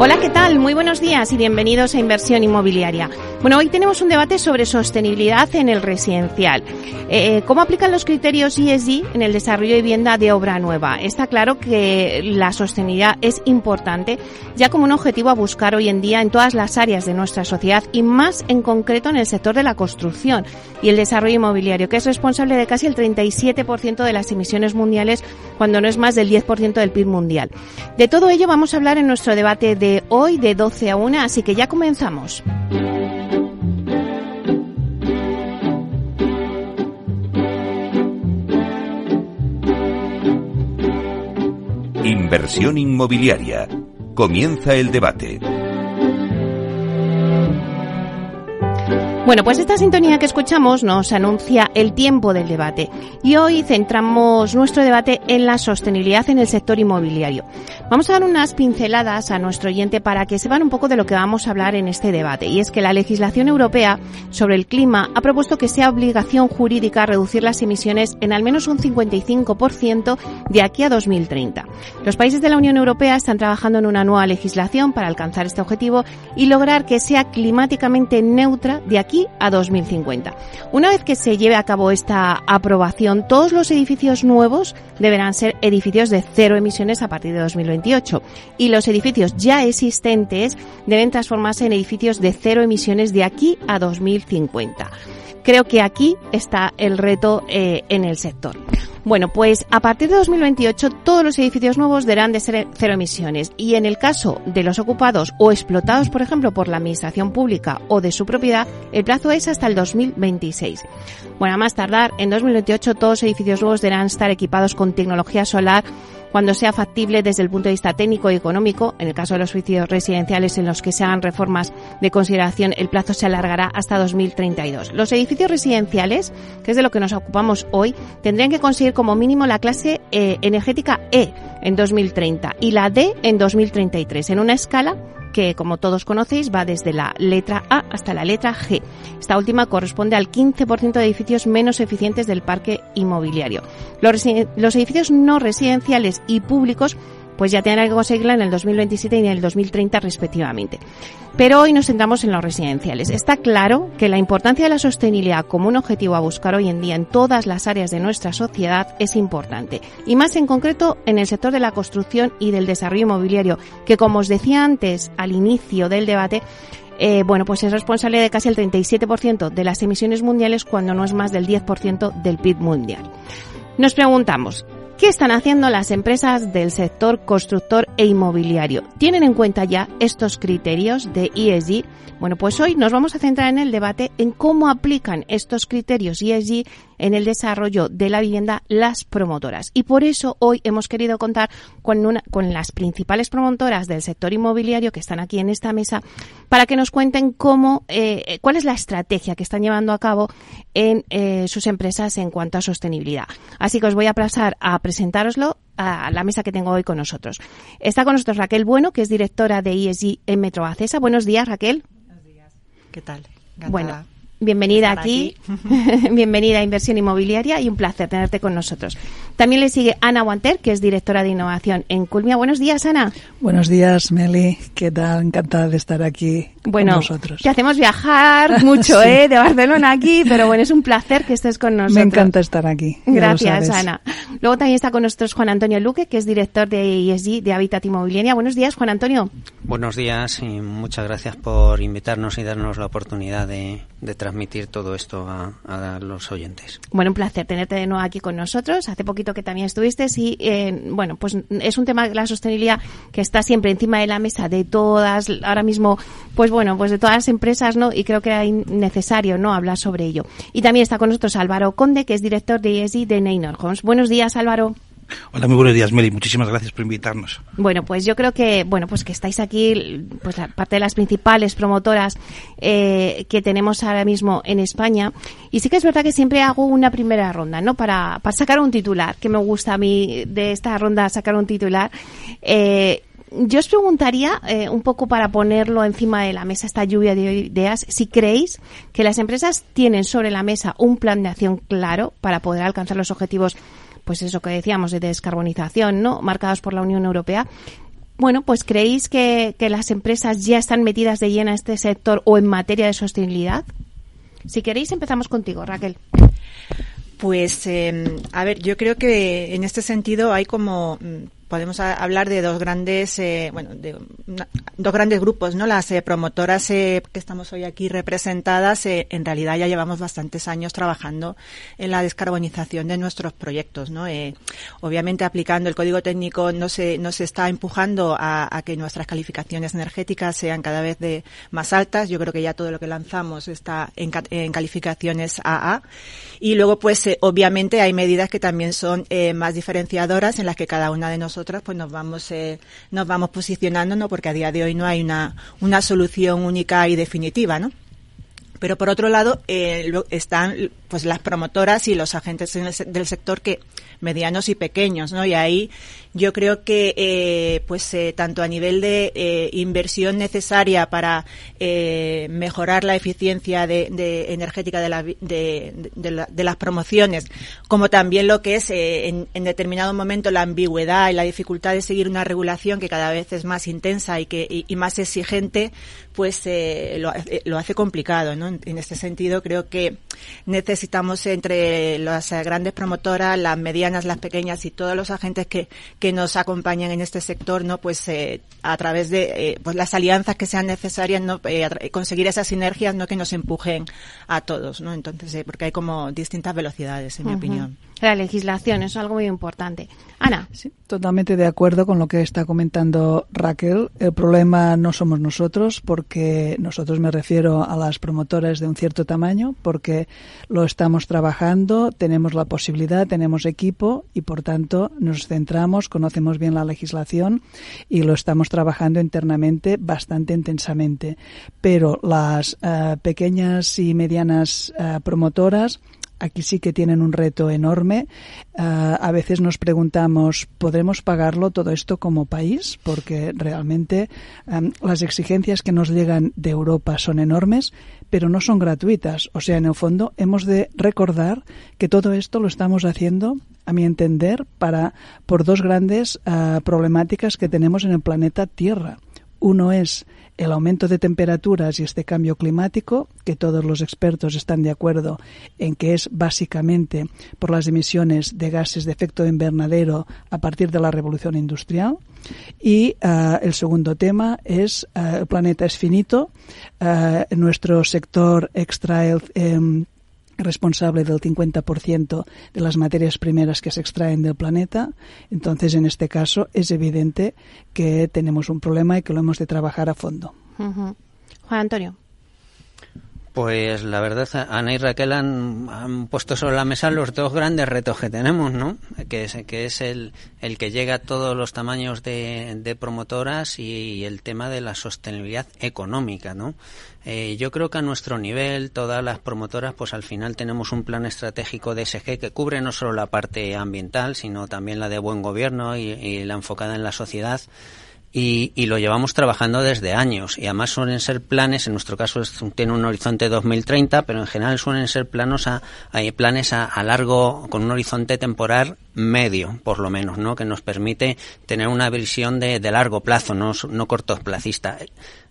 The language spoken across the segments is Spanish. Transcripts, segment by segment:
Hola, ¿qué tal? Muy buenos días y bienvenidos a Inversión Inmobiliaria. Bueno, hoy tenemos un debate sobre sostenibilidad en el residencial. Eh, ¿Cómo aplican los criterios ESG en el desarrollo de vivienda de obra nueva? Está claro que la sostenibilidad es importante, ya como un objetivo a buscar hoy en día en todas las áreas de nuestra sociedad y más en concreto en el sector de la construcción y el desarrollo inmobiliario, que es responsable de casi el 37% de las emisiones mundiales, cuando no es más del 10% del PIB mundial. De todo ello vamos a hablar en nuestro debate de hoy de 12 a 1, así que ya comenzamos. Inversión inmobiliaria. Comienza el debate. Bueno, pues esta sintonía que escuchamos nos anuncia el tiempo del debate y hoy centramos nuestro debate en la sostenibilidad en el sector inmobiliario. Vamos a dar unas pinceladas a nuestro oyente para que sepan un poco de lo que vamos a hablar en este debate y es que la legislación europea sobre el clima ha propuesto que sea obligación jurídica reducir las emisiones en al menos un 55% de aquí a 2030. Los países de la Unión Europea están trabajando en una nueva legislación para alcanzar este objetivo y lograr que sea climáticamente neutra de aquí a 2050. Una vez que se lleve a cabo esta aprobación, todos los edificios nuevos deberán ser edificios de cero emisiones a partir de 2028 y los edificios ya existentes deben transformarse en edificios de cero emisiones de aquí a 2050. Creo que aquí está el reto eh, en el sector. Bueno, pues a partir de 2028 todos los edificios nuevos deberán de ser cero emisiones y en el caso de los ocupados o explotados, por ejemplo, por la administración pública o de su propiedad, el plazo es hasta el 2026. Bueno, a más tardar, en 2028 todos los edificios nuevos deberán estar equipados con tecnología solar cuando sea factible desde el punto de vista técnico y económico. En el caso de los edificios residenciales en los que se hagan reformas de consideración, el plazo se alargará hasta 2032. Los edificios residenciales, que es de lo que nos ocupamos hoy, tendrían que conseguir como mínimo la clase eh, energética E en 2030 y la D en 2033, en una escala que, como todos conocéis, va desde la letra A hasta la letra G. Esta última corresponde al 15% de edificios menos eficientes del parque inmobiliario. Los, los edificios no residenciales y públicos pues ya tendrán que conseguirla en el 2027 y en el 2030 respectivamente. Pero hoy nos centramos en los residenciales. Está claro que la importancia de la sostenibilidad como un objetivo a buscar hoy en día en todas las áreas de nuestra sociedad es importante. Y más en concreto en el sector de la construcción y del desarrollo inmobiliario, que como os decía antes al inicio del debate, eh, bueno, pues es responsable de casi el 37% de las emisiones mundiales cuando no es más del 10% del PIB mundial. Nos preguntamos, ¿Qué están haciendo las empresas del sector constructor e inmobiliario? ¿Tienen en cuenta ya estos criterios de ESG? Bueno, pues hoy nos vamos a centrar en el debate en cómo aplican estos criterios ESG en el desarrollo de la vivienda las promotoras. Y por eso hoy hemos querido contar con, una, con las principales promotoras del sector inmobiliario que están aquí en esta mesa para que nos cuenten cómo, eh, cuál es la estrategia que están llevando a cabo en eh, sus empresas en cuanto a sostenibilidad. Así que os voy a pasar a presentároslo a la mesa que tengo hoy con nosotros. Está con nosotros Raquel Bueno, que es directora de ESG en Metro Acesa. Buenos días, Raquel. Buenos días. ¿Qué tal? Bueno, Bienvenida aquí, bienvenida a Inversión Inmobiliaria y un placer tenerte con nosotros. También le sigue Ana Guanter, que es directora de innovación en Culmia. Buenos días, Ana. Buenos días, Meli. ¿Qué tal? Encantada de estar aquí bueno, con nosotros. Te hacemos viajar mucho, ¿eh? De Barcelona aquí, pero bueno, es un placer que estés con nosotros. Me encanta estar aquí. Gracias, Ana. Luego también está con nosotros Juan Antonio Luque, que es director de ESG de Habitat Inmobiliaria. Buenos días, Juan Antonio. Buenos días y muchas gracias por invitarnos y darnos la oportunidad de, de transmitir todo esto a, los oyentes. Bueno, un placer tenerte de nuevo aquí con nosotros. Hace poquito que también estuviste y, bueno, pues es un tema de la sostenibilidad que está siempre encima de la mesa de todas, ahora mismo, pues bueno, pues de todas las empresas, ¿no? Y creo que es necesario, ¿no? Hablar sobre ello. Y también está con nosotros Álvaro Conde, que es director de ESG de Neynor Homes. Buenos días, Álvaro. Hola, muy buenos días, Meli. Muchísimas gracias por invitarnos. Bueno, pues yo creo que, bueno, pues que estáis aquí, pues la parte de las principales promotoras eh, que tenemos ahora mismo en España. Y sí que es verdad que siempre hago una primera ronda, ¿no? Para, para sacar un titular, que me gusta a mí de esta ronda sacar un titular. Eh, yo os preguntaría, eh, un poco para ponerlo encima de la mesa, esta lluvia de ideas, si creéis que las empresas tienen sobre la mesa un plan de acción claro para poder alcanzar los objetivos, pues eso que decíamos, de descarbonización, ¿no? Marcados por la Unión Europea. Bueno, pues creéis que, que las empresas ya están metidas de lleno en este sector o en materia de sostenibilidad. Si queréis, empezamos contigo, Raquel. Pues, eh, a ver, yo creo que en este sentido hay como mm, podemos hablar de dos grandes, eh, bueno, de dos grandes grupos, ¿no? Las eh, promotoras eh, que estamos hoy aquí representadas, en realidad ya llevamos bastantes años trabajando en la descarbonización de nuestros proyectos, ¿no? obviamente aplicando el código técnico no se, no está empujando a, a, que nuestras calificaciones energéticas sean cada vez de más altas. Yo creo que ya todo lo que lanzamos está en, en calificaciones AA. Y luego, pues, obviamente hay medidas que también son más diferenciadoras en las que cada una de nosotros nosotras pues nos vamos eh, nos vamos posicionando no porque a día de hoy no hay una una solución única y definitiva no pero por otro lado eh, están pues las promotoras y los agentes del sector que medianos y pequeños, ¿no? Y ahí yo creo que, eh, pues, eh, tanto a nivel de eh, inversión necesaria para mejorar la eficiencia de, de energética de, la, de, de, las promociones, como también lo que es en, determinado momento la ambigüedad y la dificultad de seguir una regulación que cada vez es más intensa y que y más exigente, pues lo, lo, hace complicado, ¿no? En, en este sentido creo que necesitamos entre las grandes promotoras, las medianas, las pequeñas y todos los agentes que, que nos acompañan en este sector, ¿no? Pues eh, a través de eh, pues las alianzas que sean necesarias, ¿no? Eh, conseguir esas sinergias, ¿no? Que nos empujen a todos, ¿no? Entonces, eh, porque hay como distintas velocidades, en uh -huh. mi opinión. La legislación es algo muy importante. Ana. Sí, totalmente de acuerdo con lo que está comentando Raquel. El problema no somos nosotros, porque nosotros me refiero a las promotoras de un cierto tamaño, porque lo estamos trabajando, tenemos la posibilidad, tenemos equipo y por tanto nos centramos, conocemos bien la legislación y lo estamos trabajando internamente bastante intensamente. Pero las uh, pequeñas y medianas uh, promotoras aquí sí que tienen un reto enorme. Uh, a veces nos preguntamos, ¿podremos pagarlo todo esto como país? Porque realmente las exigencias que nos llegan de Europa son enormes, pero no son gratuitas. O sea, en el fondo hemos de recordar que todo esto lo estamos haciendo, a mi entender, para por dos grandes uh, problemáticas que tenemos en el planeta Tierra. Uno es el aumento de temperaturas y este cambio climático, que todos los expertos están de acuerdo en que es básicamente por las emisiones de gases de efecto invernadero a partir de la revolución industrial. Y uh, el segundo tema es uh, el planeta es finito, uh, nuestro sector extrae eh, responsable del 50% de las materias primeras que se extraen del planeta. Entonces, en este caso, es evidente que tenemos un problema y que lo hemos de trabajar a fondo. Juan Antonio. Pues la verdad, Ana y Raquel han, han, puesto sobre la mesa los dos grandes retos que tenemos, ¿no? Que es, que es el, el que llega a todos los tamaños de, de promotoras y, y, el tema de la sostenibilidad económica, ¿no? Eh, yo creo que a nuestro nivel, todas las promotoras, pues al final tenemos un plan estratégico de SG que cubre no solo la parte ambiental, sino también la de buen gobierno y, y la enfocada en la sociedad. Y, y, lo llevamos trabajando desde años y además suelen ser planes, en nuestro caso es, tiene un horizonte 2030, pero en general suelen ser planos a, a planes a, a, largo, con un horizonte temporal medio, por lo menos, ¿no? que nos permite tener una visión de, de largo plazo, no, no cortoplacista.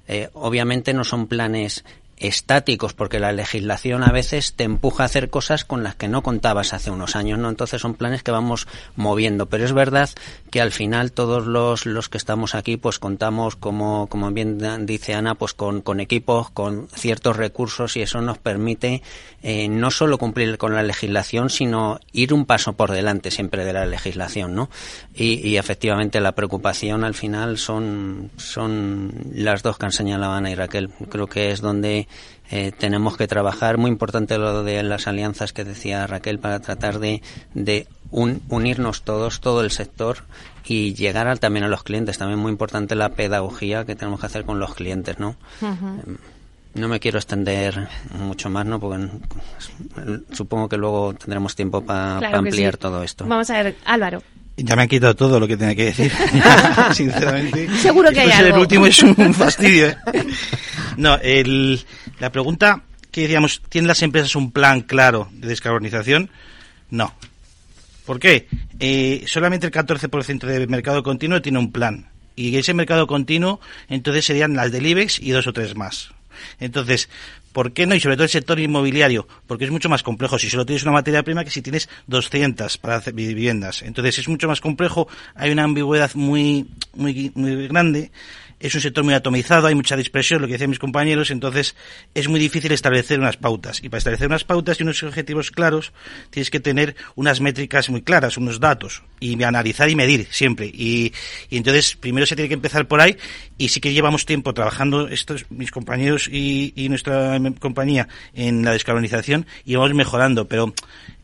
Eh, obviamente no son planes estáticos porque la legislación a veces te empuja a hacer cosas con las que no contabas hace unos años, ¿no? Entonces son planes que vamos moviendo, pero es verdad que al final todos los, los que estamos aquí pues contamos como, como bien dice Ana, pues con, con equipos, con ciertos recursos y eso nos permite eh, no solo cumplir con la legislación, sino ir un paso por delante siempre de la legislación, ¿no? Y, y efectivamente la preocupación al final son, son las dos que han señalado Ana y Raquel. Creo que es donde eh, tenemos que trabajar. Muy importante lo de las alianzas que decía Raquel para tratar de, de un, unirnos todos, todo el sector y llegar a, también a los clientes. También muy importante la pedagogía que tenemos que hacer con los clientes, ¿no? Uh -huh. No me quiero extender mucho más, ¿no? Porque supongo que luego tendremos tiempo para claro pa ampliar sí. todo esto. Vamos a ver, Álvaro. Ya me han quitado todo lo que tenía que decir, sinceramente. Seguro que hay algo. El último es un fastidio. ¿eh? No, el, la pregunta que decíamos, ¿tienen las empresas un plan claro de descarbonización? No. ¿Por qué? Eh, solamente el 14% del mercado continuo tiene un plan. Y ese mercado continuo, entonces serían las del IBEX y dos o tres más. Entonces, ¿por qué no? Y sobre todo el sector inmobiliario, porque es mucho más complejo si solo tienes una materia prima que si tienes 200 para hacer viviendas. Entonces es mucho más complejo, hay una ambigüedad muy, muy, muy grande es un sector muy atomizado, hay mucha dispersión, lo que decían mis compañeros, entonces es muy difícil establecer unas pautas. Y para establecer unas pautas y unos objetivos claros, tienes que tener unas métricas muy claras, unos datos, y analizar y medir siempre. Y, y entonces, primero se tiene que empezar por ahí, y sí que llevamos tiempo trabajando estos, mis compañeros y, y nuestra compañía en la descarbonización, y vamos mejorando, pero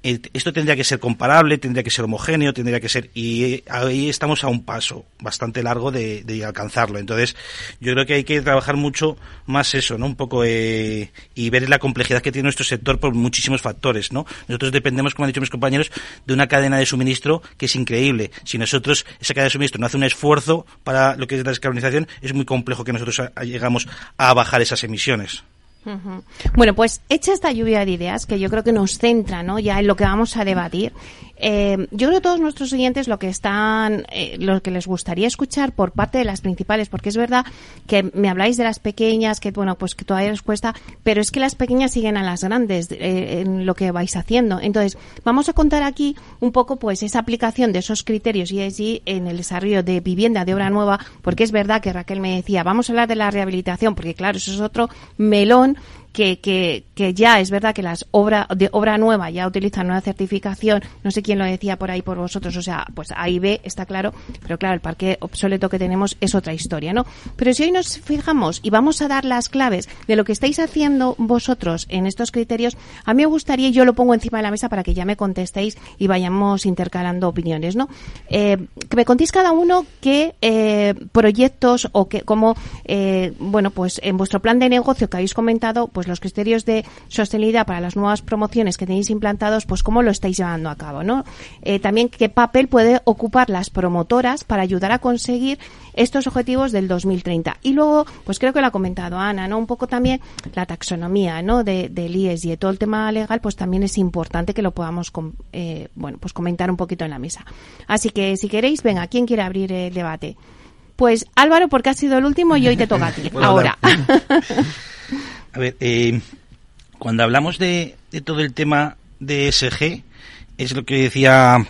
esto tendría que ser comparable, tendría que ser homogéneo, tendría que ser y ahí estamos a un paso bastante largo de, de alcanzarlo. Entonces, yo creo que hay que trabajar mucho más eso, ¿no? Un poco eh, y ver la complejidad que tiene nuestro sector por muchísimos factores, ¿no? Nosotros dependemos, como han dicho mis compañeros, de una cadena de suministro que es increíble. Si nosotros esa cadena de suministro no hace un esfuerzo para lo que es la descarbonización, es muy complejo que nosotros llegamos a bajar esas emisiones. Bueno, pues hecha esta lluvia de ideas que yo creo que nos centra, ¿no? Ya en lo que vamos a debatir. Eh, yo creo que todos nuestros oyentes lo que están, eh, lo que les gustaría escuchar por parte de las principales, porque es verdad que me habláis de las pequeñas, que bueno, pues que todavía les cuesta, pero es que las pequeñas siguen a las grandes eh, en lo que vais haciendo. Entonces, vamos a contar aquí un poco, pues, esa aplicación de esos criterios ESG en el desarrollo de vivienda de obra nueva, porque es verdad que Raquel me decía, vamos a hablar de la rehabilitación, porque claro, eso es otro melón que, que, que ya es verdad que las obras de obra nueva ya utilizan una certificación, no sé quién lo decía por ahí por vosotros, o sea, pues ahí ve, está claro, pero claro, el parque obsoleto que tenemos es otra historia, ¿no? Pero si hoy nos fijamos y vamos a dar las claves de lo que estáis haciendo vosotros en estos criterios, a mí me gustaría, y yo lo pongo encima de la mesa para que ya me contestéis y vayamos intercalando opiniones, ¿no? Eh, que me contéis cada uno qué eh, proyectos o que, como, eh, bueno, pues en vuestro plan de negocio que habéis comentado, pues pues los criterios de sostenibilidad para las nuevas promociones que tenéis implantados, pues cómo lo estáis llevando a cabo, ¿no? Eh, también qué papel puede ocupar las promotoras para ayudar a conseguir estos objetivos del 2030. Y luego, pues creo que lo ha comentado Ana, ¿no? Un poco también la taxonomía, ¿no? De, del IES y de todo el tema legal, pues también es importante que lo podamos, eh, bueno, pues comentar un poquito en la mesa. Así que si queréis, venga, ¿quién quiere abrir el debate? Pues Álvaro, porque has sido el último y hoy te toca a ti. ahora. A ver, eh, cuando hablamos de, todo el tema de SG, es lo que decía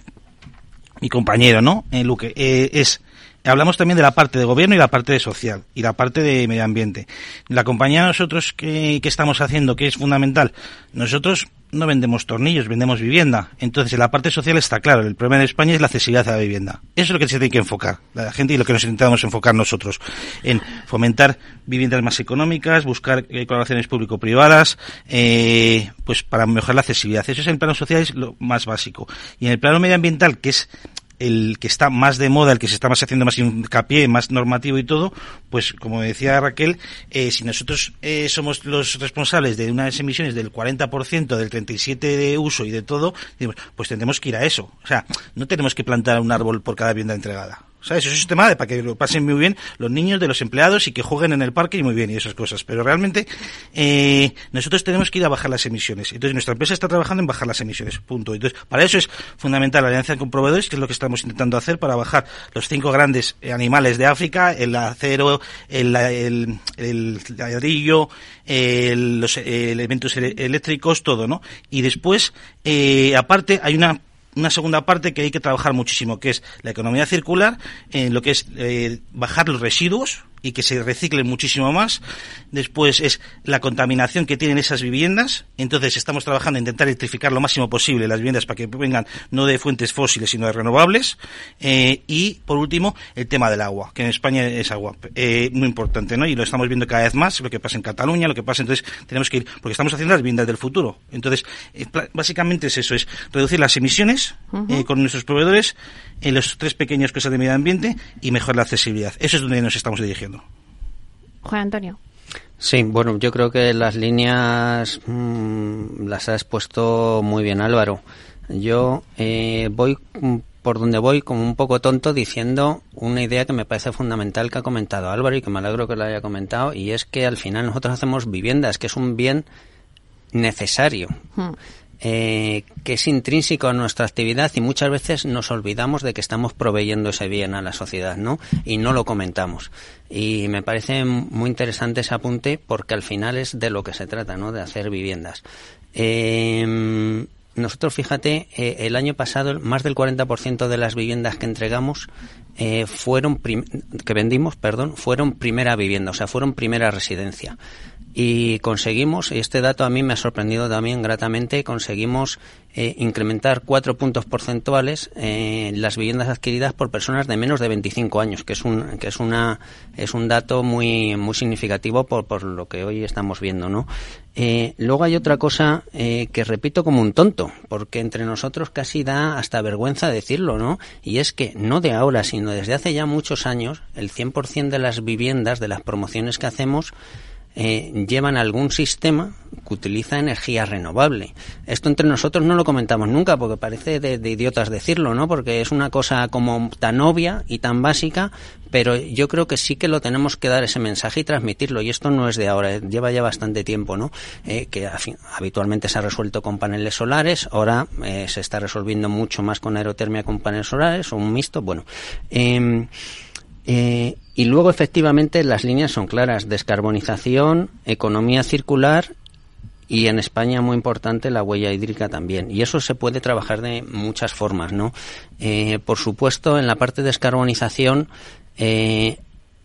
mi compañero, ¿no? Eh, Luque, eh, es hablamos también de la parte de gobierno y la parte de social y la parte de medio ambiente. La compañía nosotros que, que estamos haciendo, que es fundamental, nosotros no vendemos tornillos, vendemos vivienda. Entonces, en la parte social está claro, el problema en España es la accesibilidad a la vivienda. Eso es lo que se tiene que enfocar la gente y lo que nos intentamos enfocar nosotros, en fomentar viviendas más económicas, buscar eh, colaboraciones público-privadas, eh, pues para mejorar la accesibilidad. Eso es en el plano social es lo más básico. Y en el plano medioambiental, que es el que está más de moda, el que se está más haciendo más hincapié, más normativo y todo, pues como decía Raquel, eh, si nosotros eh, somos los responsables de unas emisiones del 40%, del 37% de uso y de todo, pues tendremos que ir a eso. O sea, no tenemos que plantar un árbol por cada vivienda entregada. ¿Sabes? Es un tema de para que lo pasen muy bien los niños de los empleados y que jueguen en el parque y muy bien y esas cosas. Pero realmente eh, nosotros tenemos que ir a bajar las emisiones. Entonces nuestra empresa está trabajando en bajar las emisiones. Punto. Entonces para eso es fundamental la alianza con proveedores, que es lo que estamos intentando hacer para bajar los cinco grandes animales de África, el acero, el, el, el ladrillo, el, los elementos eléctricos, todo, ¿no? Y después, eh, aparte, hay una una segunda parte que hay que trabajar muchísimo, que es la economía circular, en lo que es eh, bajar los residuos, y que se reciclen muchísimo más. Después es la contaminación que tienen esas viviendas. Entonces estamos trabajando en intentar electrificar lo máximo posible las viviendas para que vengan no de fuentes fósiles sino de renovables. Eh, y por último el tema del agua, que en España es agua eh, muy importante, ¿no? Y lo estamos viendo cada vez más, lo que pasa en Cataluña, lo que pasa. Entonces tenemos que ir, porque estamos haciendo las viviendas del futuro. Entonces eh, básicamente es eso, es reducir las emisiones con nuestros proveedores en los tres pequeños cosas de medio ambiente y mejorar la accesibilidad. Eso es donde nos estamos dirigiendo. Juan Antonio. Sí, bueno, yo creo que las líneas mmm, las ha expuesto muy bien Álvaro. Yo eh, voy por donde voy como un poco tonto diciendo una idea que me parece fundamental que ha comentado Álvaro y que me alegro que lo haya comentado y es que al final nosotros hacemos viviendas, que es un bien necesario. Hmm. Eh, que es intrínseco a nuestra actividad y muchas veces nos olvidamos de que estamos proveyendo ese bien a la sociedad, ¿no? Y no lo comentamos. Y me parece muy interesante ese apunte porque al final es de lo que se trata, ¿no? De hacer viviendas. Eh, nosotros, fíjate, eh, el año pasado más del 40% de las viviendas que entregamos eh, fueron que vendimos, perdón, fueron primera vivienda, o sea, fueron primera residencia y conseguimos, y este dato a mí me ha sorprendido también gratamente, conseguimos eh, incrementar cuatro puntos porcentuales eh, las viviendas adquiridas por personas de menos de 25 años, que es un que es una es un dato muy muy significativo por, por lo que hoy estamos viendo, ¿no? Eh, luego hay otra cosa eh, que repito como un tonto, porque entre nosotros casi da hasta vergüenza decirlo, ¿no? Y es que no de ahora, sino desde hace ya muchos años, el 100% de las viviendas, de las promociones que hacemos, eh, llevan algún sistema que utiliza energía renovable. Esto entre nosotros no lo comentamos nunca porque parece de, idiotas decirlo, ¿no? Porque es una cosa como tan obvia y tan básica, pero yo creo que sí que lo tenemos que dar ese mensaje y transmitirlo. Y esto no es de ahora, lleva ya bastante tiempo, ¿no? Eh, que habitualmente se ha resuelto con paneles solares, ahora eh, se está resolviendo mucho más con aerotermia con paneles solares o un mixto. Bueno, em, eh, y luego, efectivamente, las líneas son claras. Descarbonización, economía circular y en España muy importante la huella hídrica también. Y eso se puede trabajar de muchas formas, ¿no? Eh, por supuesto, en la parte de descarbonización eh,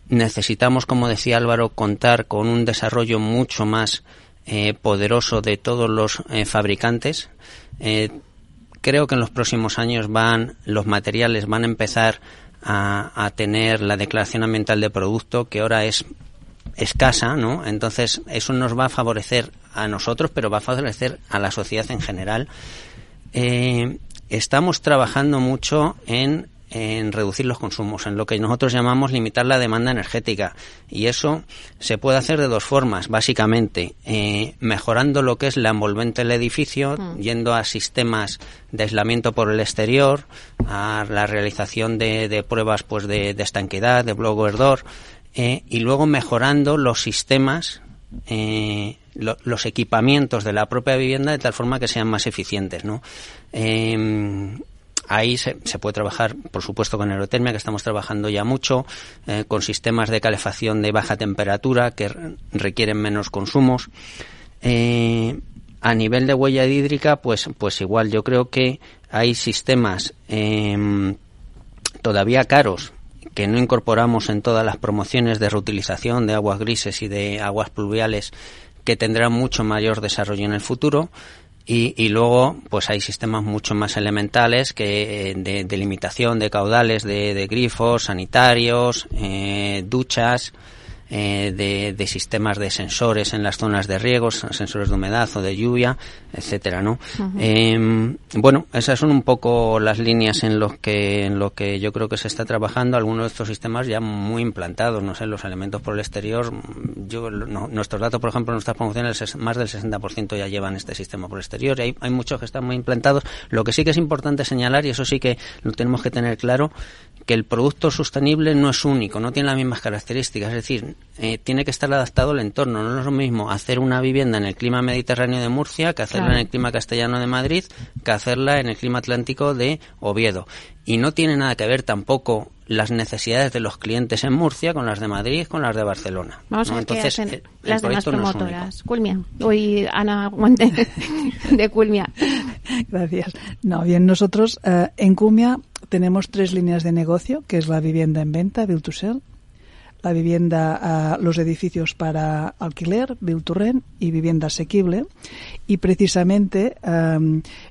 necesitamos, como decía Álvaro, contar con un desarrollo mucho más poderoso de todos los fabricantes. creo que en los próximos años van los materiales van a empezar a, tener la declaración ambiental de producto que ahora es escasa, ¿no? Entonces eso nos va a favorecer a nosotros, pero va a favorecer a la sociedad en general. Eh, estamos trabajando mucho en en reducir los consumos, en lo que nosotros llamamos limitar la demanda energética. Y eso se puede hacer de dos formas, básicamente, eh, mejorando lo que es la envolvente del edificio, mm. yendo a sistemas de aislamiento por el exterior, a la realización de, pruebas pues de, estanquedad, de blower door, eh, y luego mejorando los sistemas eh, los equipamientos de la propia vivienda de tal forma que sean más eficientes, ¿no? Ahí se, puede trabajar, por supuesto, con aerotermia, que estamos trabajando ya mucho, eh, con sistemas de calefacción de baja temperatura que requieren menos consumos. Eh, a nivel de huella hídrica, pues, pues igual, yo creo que hay sistemas em, todavía caros que no incorporamos en todas las promociones de reutilización de aguas grises y de aguas pluviales que tendrán mucho mayor desarrollo en el futuro. Y, y, luego, pues hay sistemas mucho más elementales que eh, de, limitación de caudales de, de grifos, sanitarios, eh, duchas, eh, de, sistemas de sensores en las zonas de riegos, sensores de humedad o de lluvia, etcétera, ¿no? Em, bueno, esas son un poco las líneas en los que en lo que yo creo que se está trabajando. Algunos de estos sistemas ya muy implantados, no sé, los elementos por el exterior. Yo, nuestros datos, por ejemplo, nuestras promociones, más del 60% ya llevan este sistema por el exterior. Y hay, hay muchos que están muy implantados. Lo que sí que es importante señalar y eso sí que lo tenemos que tener claro que el producto sostenible no es único, no tiene las mismas características, es decir, eh, tiene que estar adaptado al entorno. No es lo mismo hacer una vivienda en el clima mediterráneo de Murcia que hacerla en el clima castellano de Madrid, que hacerla en el clima atlántico de Oviedo. Y no tiene nada que ver tampoco las necesidades de los clientes en Murcia con las de Madrid, con las de Barcelona. Vamos a ver Entonces, qué las demás promotoras. Culmia. Hoy Ana Guante de Culmia. Gracias. No, bien, nosotros eh, en Culmia tenemos tres líneas de negocio, que es la vivienda en venta, Build to Sell, la vivienda, los edificios para alquiler, Build to Rent, y vivienda asequible. Y precisamente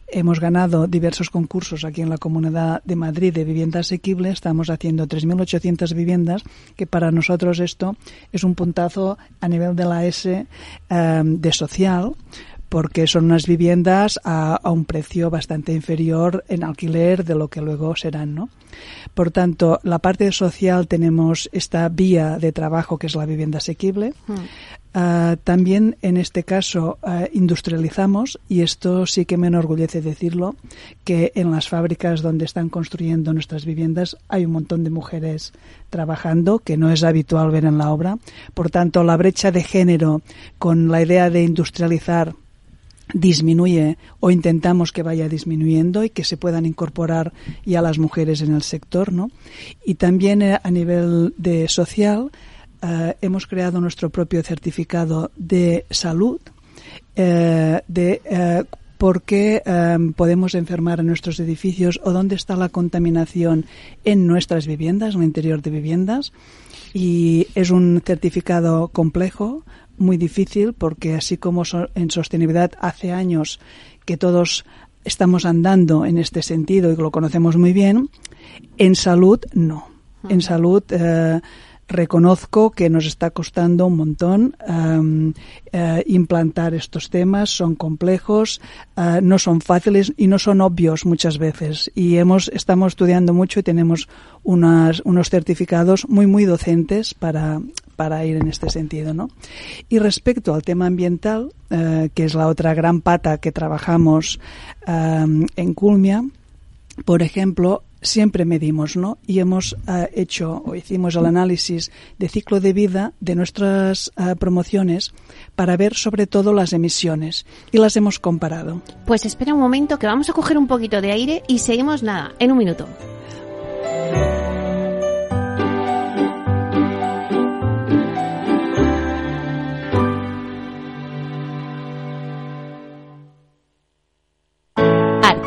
hemos ganado diversos concursos aquí en la Comunidad de Madrid de vivienda asequible. Estamos haciendo 3.800 viviendas, que para nosotros esto es un puntazo a nivel de la S de social, porque son unas viviendas a, un precio bastante inferior en alquiler de lo que luego serán, ¿no? Por tanto, la parte social tenemos esta vía de trabajo que es la vivienda asequible. Hmm. Ah, también en este caso ah, industrializamos, y esto sí que me enorgullece decirlo, que en las fábricas donde están construyendo nuestras viviendas hay un montón de mujeres trabajando, que no es habitual ver en la obra. Por tanto, la brecha de género con la idea de industrializar disminuye o intentamos que vaya disminuyendo y que se puedan incorporar ya las mujeres en el sector, ¿no? Y también eh, a nivel de social eh, hemos creado nuestro propio certificado de salud eh, de por qué podemos enfermar en nuestros edificios o dónde está la contaminación en nuestras viviendas, en el interior de viviendas. Y es un certificado complejo, muy difícil, porque así como en sostenibilidad hace años que todos estamos andando en este sentido y lo conocemos muy bien, en salud no. En salud reconozco que nos está costando un montón um, uh, implantar estos temas, son complejos, uh, no son fáciles y no son obvios muchas veces. Y hemos, estamos estudiando mucho y tenemos unas, unos certificados muy, muy docentes para, para ir en este sentido. ¿no? Y respecto al tema ambiental, uh, que es la otra gran pata que trabajamos um, en Culmia, por ejemplo, siempre medimos, ¿no? Y hemos uh, hecho o hicimos el análisis de ciclo de vida de nuestras uh, promociones para ver sobre todo las emisiones y las hemos comparado. Pues espera un momento que vamos a coger un poquito de aire y seguimos nada, en un minuto.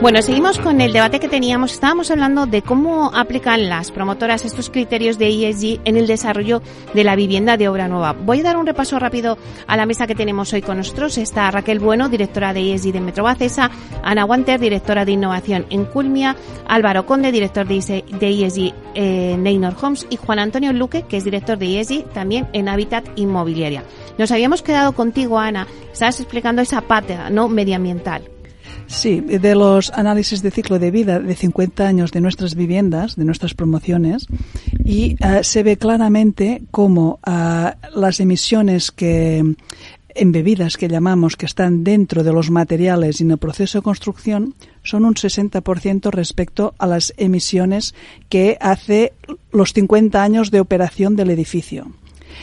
Bueno, seguimos con el debate que teníamos. Estábamos hablando de cómo aplican las promotoras estos criterios de ESG en el desarrollo de la vivienda de obra nueva. Voy a dar un repaso rápido a la mesa que tenemos hoy con nosotros. Está Raquel Bueno, directora de ESG de Metrobacesa, Ana Wanter, directora de innovación en Culmia, Álvaro Conde, director de ESG en Neynor Homes y Juan Antonio Luque, que es director de ESG también en Habitat Inmobiliaria. Nos habíamos quedado contigo, Ana. Estabas explicando esa pata no medioambiental. Sí, de los análisis de ciclo de vida de 50 años de nuestras viviendas, de nuestras promociones, y uh, se ve claramente cómo uh, las emisiones que embebidas que llamamos que están dentro de los materiales y en el proceso de construcción son un 60% respecto a las emisiones que hace los 50 años de operación del edificio.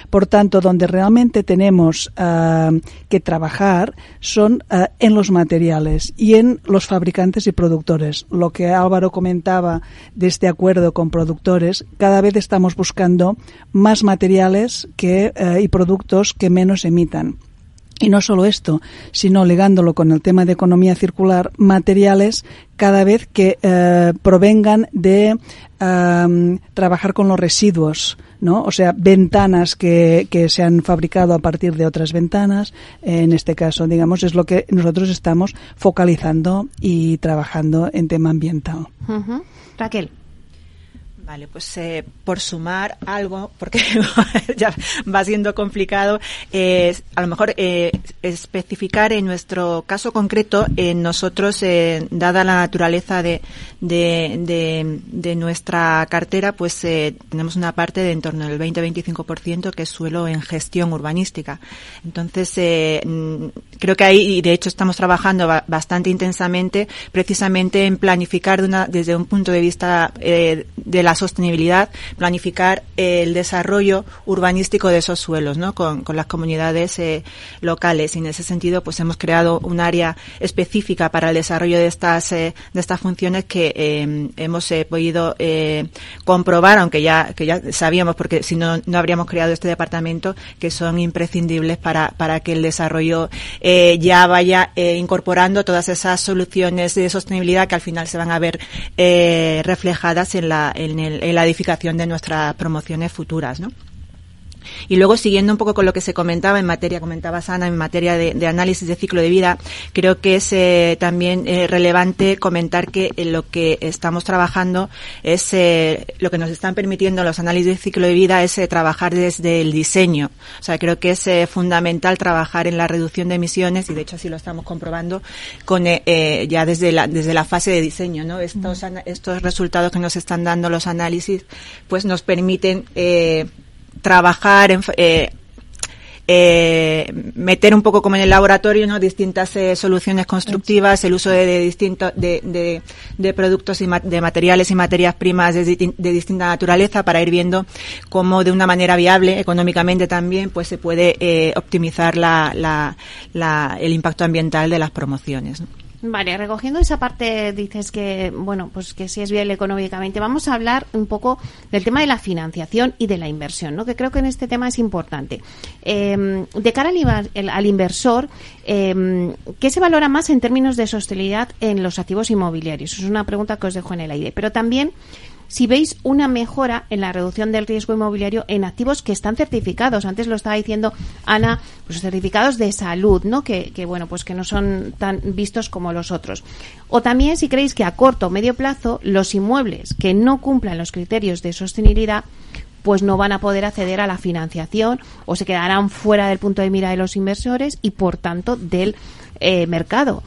Por tanto, donde realmente tenemos uh, que trabajar son uh, en los materiales y en los fabricantes y productores. Lo que Álvaro comentaba de este acuerdo con productores, cada vez estamos buscando más materiales uh, y productos que menos emitan. Y no solo esto, sino ligándolo con el tema de economía circular, materiales cada vez que eh, provengan de trabajar con los residuos, ¿no? O sea, ventanas que, que se han fabricado a partir de otras ventanas. En este caso, digamos, es lo que nosotros estamos focalizando y trabajando en tema ambiental. Raquel. Vale, pues eh, por sumar algo, porque ya va siendo complicado, eh, a lo mejor eh, especificar en nuestro caso concreto, nosotros, eh, dada la naturaleza de, de, de, de nuestra cartera, pues eh, tenemos una parte de en torno del 20-25% que es suelo en gestión urbanística. Entonces, eh, creo que ahí, y de hecho estamos trabajando bastante intensamente, precisamente en planificar de una, desde un punto de vista de la sostenibilidad, planificar el desarrollo urbanístico de esos suelos, ¿no? Con, con las comunidades eh, locales. Y en ese sentido, pues hemos creado un área específica para el desarrollo de estas eh, de estas funciones que eh, hemos podido comprobar, aunque ya que ya sabíamos, porque si no no habríamos creado este departamento, que son imprescindibles para para que el desarrollo ya vaya incorporando todas esas soluciones de sostenibilidad que al final se van a ver reflejadas en la en el en la edificación de nuestras promociones futuras, ¿no? Y luego, siguiendo un poco con lo que se comentaba en materia, comentaba Sana, en materia de, de análisis de ciclo de vida, creo que es eh, también eh, relevante comentar que en lo que estamos trabajando es eh, lo que nos están permitiendo los análisis de ciclo de vida es eh, trabajar desde el diseño. O sea, creo que es eh, fundamental trabajar en la reducción de emisiones y de hecho así lo estamos comprobando con eh, ya desde la, desde la fase de diseño, ¿no? Estos, estos resultados que nos están dando los análisis pues nos permiten eh, trabajar en, eh, eh, meter un poco como en el laboratorio no distintas eh, soluciones constructivas el uso de, distintos de, productos y ma de materiales y materias primas de, distinta naturaleza para ir viendo cómo de una manera viable económicamente también pues se puede eh, optimizar la, la, la, el impacto ambiental de las promociones. Vale, recogiendo esa parte, dices que, bueno, pues que si es viable económicamente, vamos a hablar un poco del tema de la financiación y de la inversión, ¿no? Que creo que en este tema es importante. Eh, de cara al, inversor, eh, ¿qué se valora más en términos de sostenibilidad en los activos inmobiliarios? Es una pregunta que os dejo en el aire. Pero también, si veis una mejora en la reducción del riesgo inmobiliario en activos que están certificados. Antes lo estaba diciendo Ana, pues certificados de salud, ¿no? Que, bueno, pues que no son tan vistos como los otros. O también si creéis que a corto o medio plazo los inmuebles que no cumplan los criterios de sostenibilidad pues no van a poder acceder a la financiación o se quedarán fuera del punto de mira de los inversores y por tanto del eh, mercado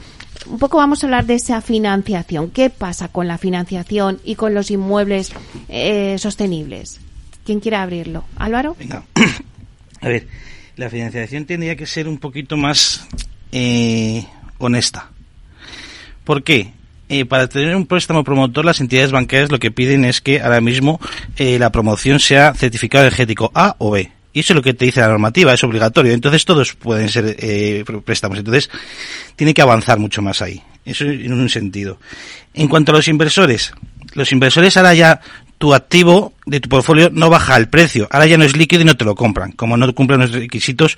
un poco vamos a hablar de esa financiación. ¿Qué pasa con la financiación y con los inmuebles eh, sostenibles? ¿Quién quiere abrirlo? Álvaro. Venga. A ver, la financiación tendría que ser un poquito más eh, honesta. ¿Por qué? Eh, para tener un préstamo promotor, las entidades bancarias lo que piden es que ahora mismo eh, la promoción sea certificado energético A o B. Y eso es lo que te dice la normativa, es obligatorio. Entonces todos pueden ser eh, préstamos. Entonces tiene que avanzar mucho más ahí. Eso en un sentido. En cuanto a los inversores, los inversores ahora ya tu activo de tu portfolio no baja el precio. Ahora ya no es líquido y no te lo compran, como no cumplen los requisitos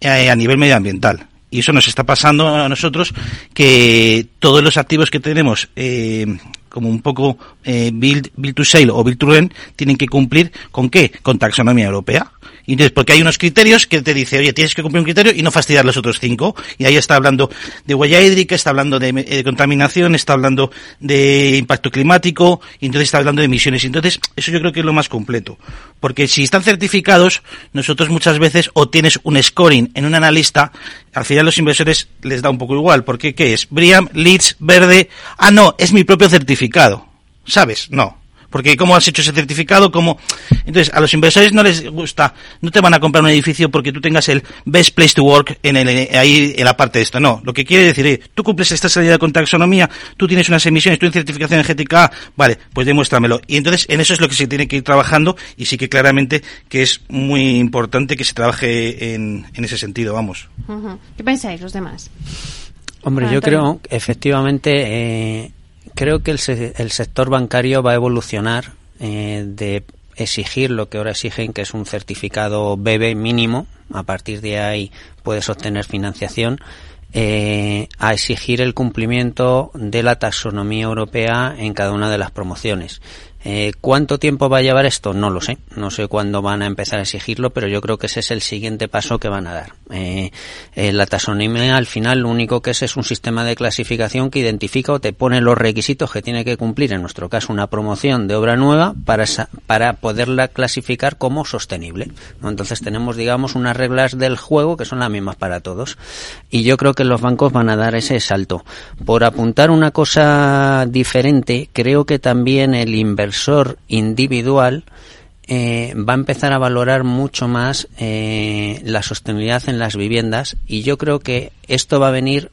eh, a nivel medioambiental. y eso nos está pasando a nosotros, que todos los activos que tenemos, eh, como un poco eh, build, build to sale o build to rent, tienen que cumplir con qué? Con taxonomía europea. Entonces, porque hay unos criterios que te dice, oye, tienes que cumplir un criterio y no fastidiar los otros cinco. Y ahí está hablando de huella hídrica, está hablando de, eh, contaminación, está hablando de impacto climático, y entonces está hablando de emisiones. Entonces, eso yo creo que es lo más completo. Porque si están certificados, nosotros muchas veces o tienes un scoring en un analista, al final los inversores les da un poco igual. Porque, ¿qué es? Briam, Leeds, verde. Ah, no, es mi propio certificado. ¿Sabes? No porque cómo has hecho ese certificado, cómo... Entonces, a los inversores no les gusta, no te van a comprar un edificio porque tú tengas el best place to work en el, ahí en la parte de esto, no. Lo que quiere decir es, tú cumples esta salida con taxonomía, tú tienes unas emisiones, tú en certificación energética vale, pues demuéstramelo. Y entonces, en eso es lo que se tiene que ir trabajando y sí que claramente que es muy importante que se trabaje en, en ese sentido, vamos. ¿Qué pensáis los demás? Hombre, yo creo efectivamente eh, creo que el, el sector bancario va a evolucionar eh, de exigir lo que ahora exigen, que es un certificado BB mínimo, a partir de ahí puedes obtener financiación, eh, a exigir el cumplimiento de la taxonomía europea en cada una de las promociones. Eh, ¿Cuánto tiempo va a llevar esto? No lo sé. No sé cuándo van a empezar a exigirlo, pero yo creo que ese es el siguiente paso que van a dar. Eh, eh, la taxonomía al final lo único que es es un sistema de clasificación que identifica o te pone los requisitos que tiene que cumplir, en nuestro caso una promoción de obra nueva, para, para poderla clasificar como sostenible. Entonces tenemos, digamos, unas reglas del juego que son las mismas para todos. Y yo creo que los bancos van a dar ese salto. Por apuntar una cosa diferente, creo que también el inversor individual eh, va a empezar a valorar mucho más eh, la sostenibilidad en las viviendas y yo creo que esto va a venir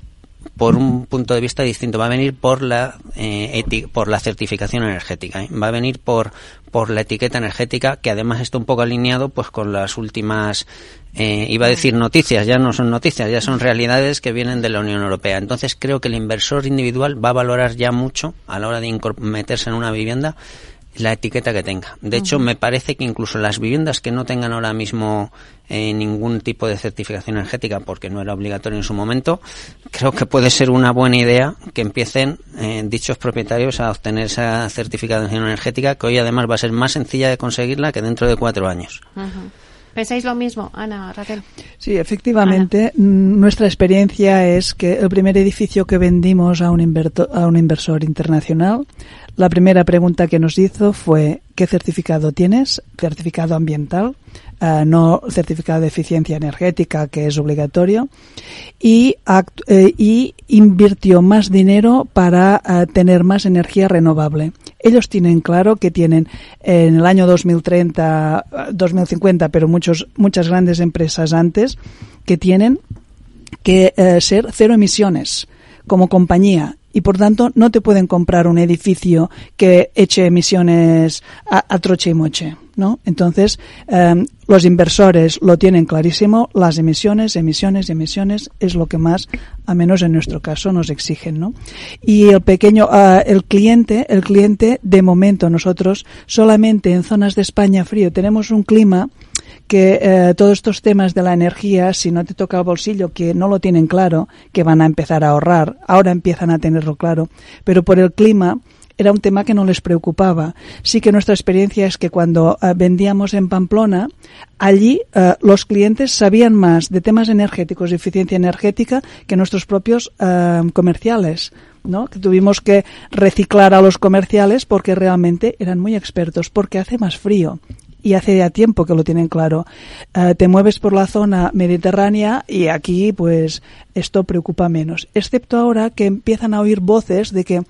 por un punto de vista distinto. Va a venir por la eh, por la certificación energética. Va a venir por por la etiqueta energética que además está un poco alineado pues con las últimas iba a decir noticias ya no son noticias ya son realidades que vienen de la Unión Europea entonces creo que el inversor individual va a valorar ya mucho a la hora de meterse en una vivienda la etiqueta que tenga. De hecho, me parece que incluso las viviendas que no tengan ahora mismo eh, ningún tipo de certificación energética, porque no era obligatorio en su momento, creo que puede ser una buena idea que empiecen eh, dichos propietarios a obtener esa certificación energética, que hoy además va a ser más sencilla de conseguirla que dentro de cuatro años. ¿Pensáis lo mismo, Ana, Raquel? Sí, efectivamente. Nuestra experiencia es que el primer edificio que vendimos a un, a un inversor internacional la primera pregunta que nos hizo fue ¿qué certificado tienes? Certificado ambiental, eh, no certificado de eficiencia energética que es obligatorio y, eh, y invirtió más dinero para eh, tener más energía renovable. Ellos tienen claro que tienen en el año 2030, 2050, pero muchos, muchas grandes empresas antes que tienen que ser cero emisiones como compañía y por tanto no te pueden comprar un edificio que eche emisiones a, troche y moche. ¿no? Entonces, em, los inversores lo tienen clarísimo, las emisiones, emisiones, emisiones es lo que más, a menos en nuestro caso, nos exigen. ¿no? Y el pequeño, ah, el cliente, el cliente, de momento nosotros solamente en zonas de España frío tenemos un clima que eh, todos estos temas de la energía, si no te toca el bolsillo, que no lo tienen claro, que van a empezar a ahorrar, ahora empiezan a tenerlo claro, pero por el clima era un tema que no les preocupaba. Sí que nuestra experiencia es que cuando eh, vendíamos en Pamplona, allí eh, los clientes sabían más de temas energéticos y eficiencia energética que nuestros propios comerciales. ¿no? que tuvimos que reciclar a los comerciales porque realmente eran muy expertos, porque hace más frío y hace ya tiempo que lo tienen claro. Eh, te mueves por la zona mediterránea y aquí pues esto preocupa menos, excepto ahora que empiezan a oír voces de que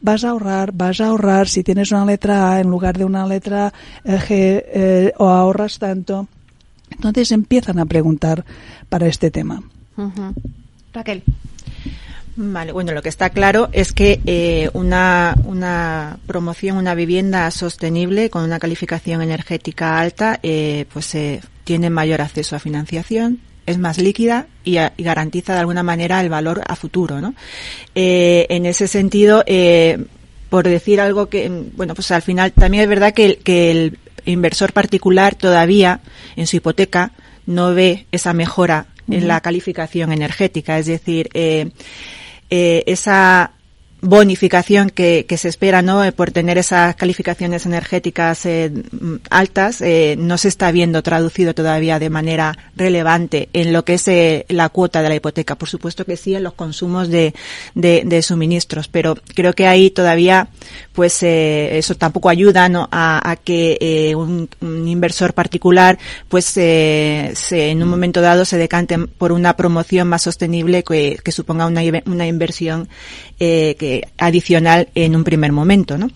vas a ahorrar, vas a ahorrar si tienes una letra A en lugar de una letra eh, G eh, o ahorras tanto. Entonces empiezan a preguntar para este tema. Raquel. Vale, bueno, lo que está claro es que eh, una, una promoción, una vivienda sostenible con una calificación energética alta, eh, pues eh, tiene mayor acceso a financiación, es más líquida y, garantiza de alguna manera el valor a futuro, ¿no? en ese sentido, por decir algo que, bueno, pues al final también es verdad que, que el inversor particular todavía en su hipoteca no ve esa mejora en la calificación energética, es decir, eh, eh, esa bonificación que, que, se espera no eh, por tener esas calificaciones energéticas eh, altas eh, no se está viendo traducido todavía de manera relevante en lo que es eh, la cuota de la hipoteca por supuesto que sí en los consumos de, de, suministros pero creo que ahí todavía pues eh, eso tampoco ayuda ¿no? a, que un, un, inversor particular pues se, en un momento dado se decante por una promoción más sostenible que, que suponga una, una inversión que adicional en un primer momento, ¿no?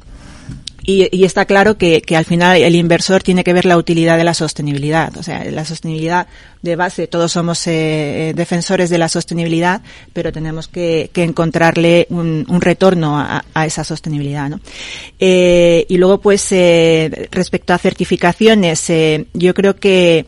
Y, está claro que, al final el inversor tiene que ver la utilidad de la sostenibilidad. O sea, la sostenibilidad de base, todos somos eh, defensores de la sostenibilidad, pero tenemos que, encontrarle un, retorno a, esa sostenibilidad. ¿no? Eh, y luego, pues, eh, respecto a certificaciones, eh, yo creo que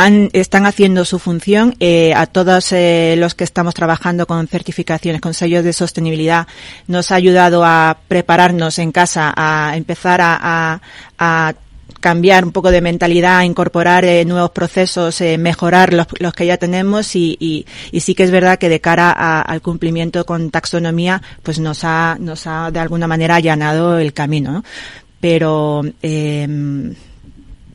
han, están haciendo su función. Eh, a todos eh, los que estamos trabajando con certificaciones, con sellos de sostenibilidad, nos ha ayudado a prepararnos en casa, a empezar a, a, a cambiar un poco de mentalidad, incorporar eh, nuevos procesos, eh, mejorar los, los, que ya tenemos y, sí que es verdad que de cara a, al cumplimiento con taxonomía, pues nos ha, nos ha de alguna manera allanado el camino. ¿no? Pero eh,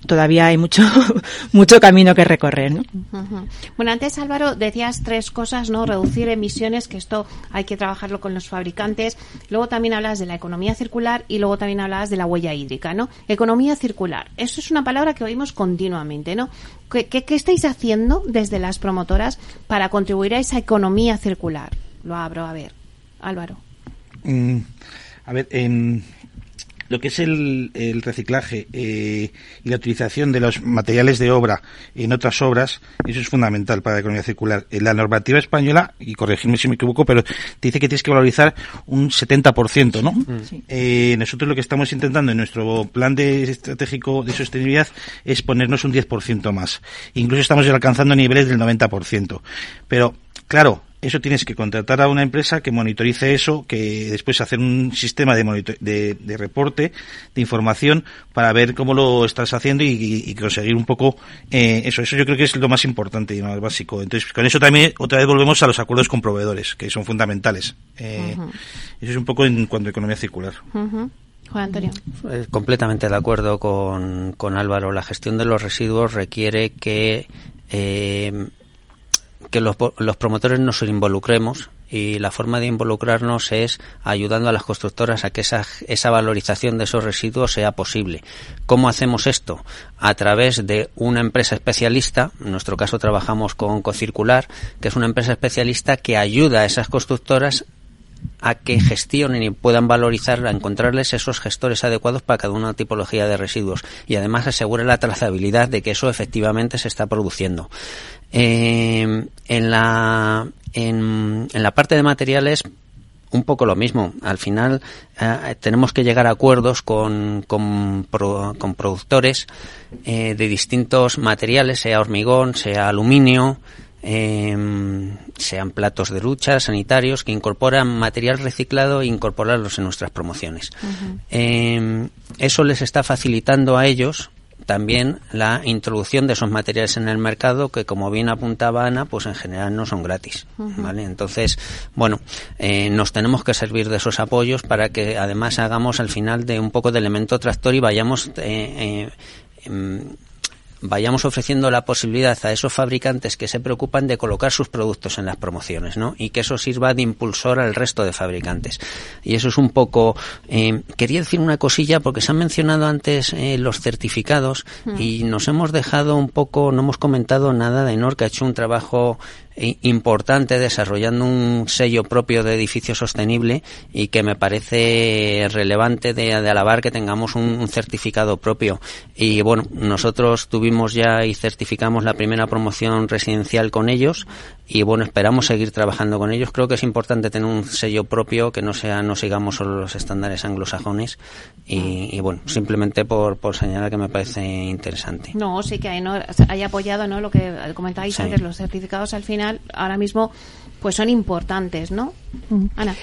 todavía hay mucho mucho camino que recorrer. ¿no? Uh -huh. Bueno, antes Álvaro decías tres cosas, ¿no? Reducir emisiones, que esto hay que trabajarlo con los fabricantes. Luego también hablas de la economía circular y luego también hablabas de la huella hídrica, ¿no? Economía circular. Eso es una palabra que oímos continuamente, ¿no? ¿Qué, qué, qué estáis haciendo desde las promotoras para contribuir a esa economía circular? Lo abro, a ver. Álvaro. Mm, a ver, en, lo que es el, el reciclaje eh, y la utilización de los materiales de obra en otras obras, eso es fundamental para la economía circular. La normativa española, y corregirme si me equivoco, pero te dice que tienes que valorizar un 70%, ¿no? Sí. Eh, nosotros lo que estamos intentando en nuestro plan de estratégico de sostenibilidad es ponernos un 10% más. Incluso estamos alcanzando niveles del 90%. Pero, claro, eso tienes que contratar a una empresa que monitorice eso, que después hacer un sistema de, de, de reporte, de información, para ver cómo lo estás haciendo y, y, y conseguir un poco eh, eso. Eso yo creo que es lo más importante y más básico. Entonces, con eso también otra vez volvemos a los acuerdos con proveedores, que son fundamentales. Eh, uh -huh. Eso es un poco en cuanto a economía circular. Uh -huh. Juan Antonio. Eh, completamente de acuerdo con, con Álvaro. La gestión de los residuos requiere que eh, que los, promotores nos involucremos y la forma de involucrarnos es ayudando a las constructoras a que esa, esa valorización de esos residuos sea posible. ¿Cómo hacemos esto? A través de una empresa especialista, en nuestro caso trabajamos con Cocircular, que es una empresa especialista que ayuda a esas constructoras a que gestionen y puedan valorizar, a encontrarles esos gestores adecuados para cada una tipología de residuos y además asegure la trazabilidad de que eso efectivamente se está produciendo. Eh, en, la, en, en la parte de materiales un poco lo mismo. Al final eh, tenemos que llegar a acuerdos con, con, pro, con productores eh, de distintos materiales, sea hormigón, sea aluminio, eh, sean platos de lucha, sanitarios, que incorporan material reciclado e incorporarlos en nuestras promociones. Uh -huh. eh, eso les está facilitando a ellos también la introducción de esos materiales en el mercado que como bien apuntaba Ana pues en general no son gratis uh -huh. vale entonces bueno eh, nos tenemos que servir de esos apoyos para que además hagamos al final de un poco de elemento tractor y vayamos eh, eh, vayamos ofreciendo la posibilidad a esos fabricantes que se preocupan de colocar sus productos en las promociones, ¿no? Y que eso sirva de impulsor al resto de fabricantes. Y eso es un poco... Eh, quería decir una cosilla porque se han mencionado antes eh, los certificados mm. y nos hemos dejado un poco, no hemos comentado nada de que ha hecho un trabajo importante desarrollando un sello propio de edificio sostenible y que me parece relevante de, alabar que tengamos un, certificado propio. Y bueno, nosotros tuvimos ya y certificamos la primera promoción residencial con ellos y bueno, esperamos seguir trabajando con ellos. Creo que es importante tener un sello propio que no sea, no sigamos solo los estándares anglosajones y, y bueno, simplemente por, por señalar que me parece interesante. No, sí que hay, ¿no? hay apoyado, ¿no? Lo que comentáis sí. antes, los certificados al final ahora mismo pues son importantes, ¿no? Ana.